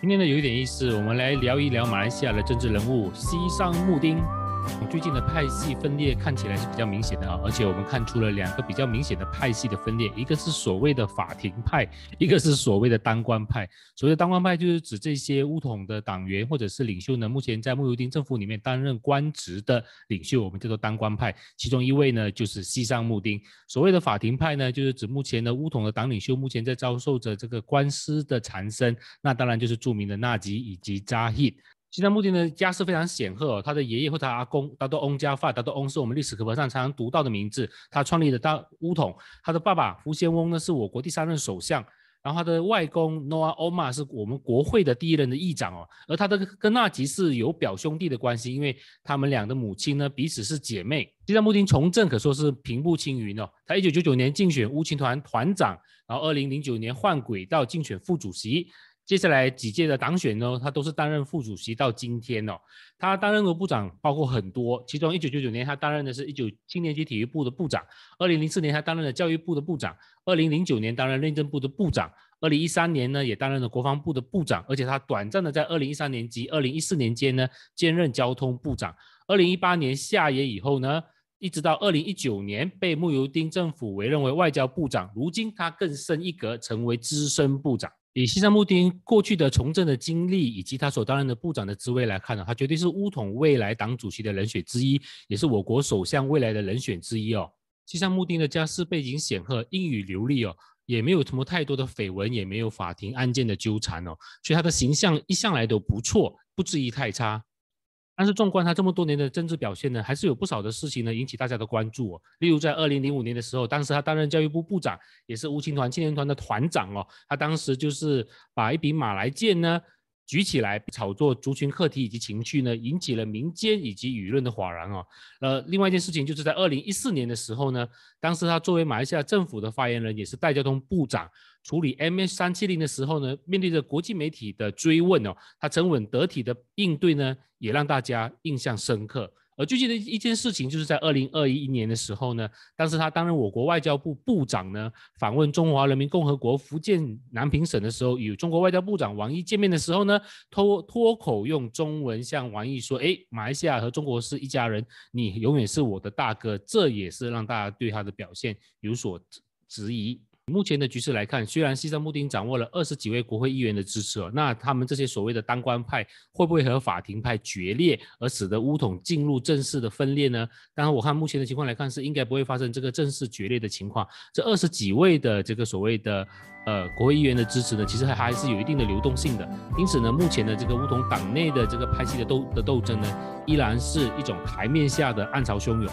今天呢有一点意思，我们来聊一聊马来西亚的政治人物西山穆丁。最近的派系分裂看起来是比较明显的啊，而且我们看出了两个比较明显的派系的分裂，一个是所谓的法庭派，一个是所谓的当官派。所谓的当官派就是指这些乌统的党员或者是领袖呢，目前在穆尤丁政府里面担任官职的领袖，我们叫做当官派。其中一位呢就是西尚穆丁。所谓的法庭派呢，就是指目前的乌统的党领袖目前在遭受着这个官司的缠身，那当然就是著名的纳吉以及扎希。西藏穆丁的家世非常显赫，他的爷爷或他阿公，达都翁家发，达都翁是我们历史课本上常常读到的名字。他创立的大乌统，他的爸爸福先翁呢是我国第三任首相，然后他的外公诺阿欧玛是我们国会的第一任的议长哦。而他的跟纳吉是有表兄弟的关系，因为他们俩的母亲呢彼此是姐妹。西藏穆丁从政可说是平步青云哦。他一九九九年竞选乌青团团长，然后二零零九年换轨道竞选副主席。接下来几届的党选呢，他都是担任副主席到今天哦。他担任的部长包括很多，其中一九九九年他担任的是一九青年级体育部的部长，二零零四年他担任了教育部的部长，二零零九年担任内政部的部长，二零一三年呢也担任了国防部的部长，而且他短暂的在二零一三年及二零一四年间呢兼任交通部长。二零一八年下野以后呢，一直到二零一九年被穆尤丁政府委任为外交部长，如今他更升一格成为资深部长。以西山穆丁过去的从政的经历，以及他所担任的部长的职位来看呢，他绝对是乌统未来党主席的人选之一，也是我国首相未来的人选之一哦。西山穆丁的家世背景显赫，英语流利哦，也没有什么太多的绯闻，也没有法庭案件的纠缠哦，所以他的形象一向来都不错，不至于太差。但是纵观他这么多年的政治表现呢，还是有不少的事情呢引起大家的关注哦。例如在二零零五年的时候，当时他担任教育部部长，也是乌青团青年团的团长哦。他当时就是把一笔马来剑呢举起来，炒作族群课题以及情绪呢，引起了民间以及舆论的哗然哦。呃，另外一件事情就是在二零一四年的时候呢，当时他作为马来西亚政府的发言人，也是代交通部长。处理 M H 三七零的时候呢，面对着国际媒体的追问哦，他沉稳得体的应对呢，也让大家印象深刻。而最近的一件事情，就是在二零二一年的时候呢，当时他担任我国外交部部长呢，访问中华人民共和国福建南平省的时候，与中国外交部长王毅见面的时候呢，脱脱口用中文向王毅说：“哎，马来西亚和中国是一家人，你永远是我的大哥。”这也是让大家对他的表现有所质疑。目前的局势来看，虽然西藏穆丁掌握了二十几位国会议员的支持，那他们这些所谓的当官派会不会和法庭派决裂，而使得乌统进入正式的分裂呢？当然，我看目前的情况来看，是应该不会发生这个正式决裂的情况。这二十几位的这个所谓的呃国会议员的支持呢，其实还还是有一定的流动性的。因此呢，目前的这个乌统党内的这个派系的斗的斗争呢，依然是一种台面下的暗潮汹涌。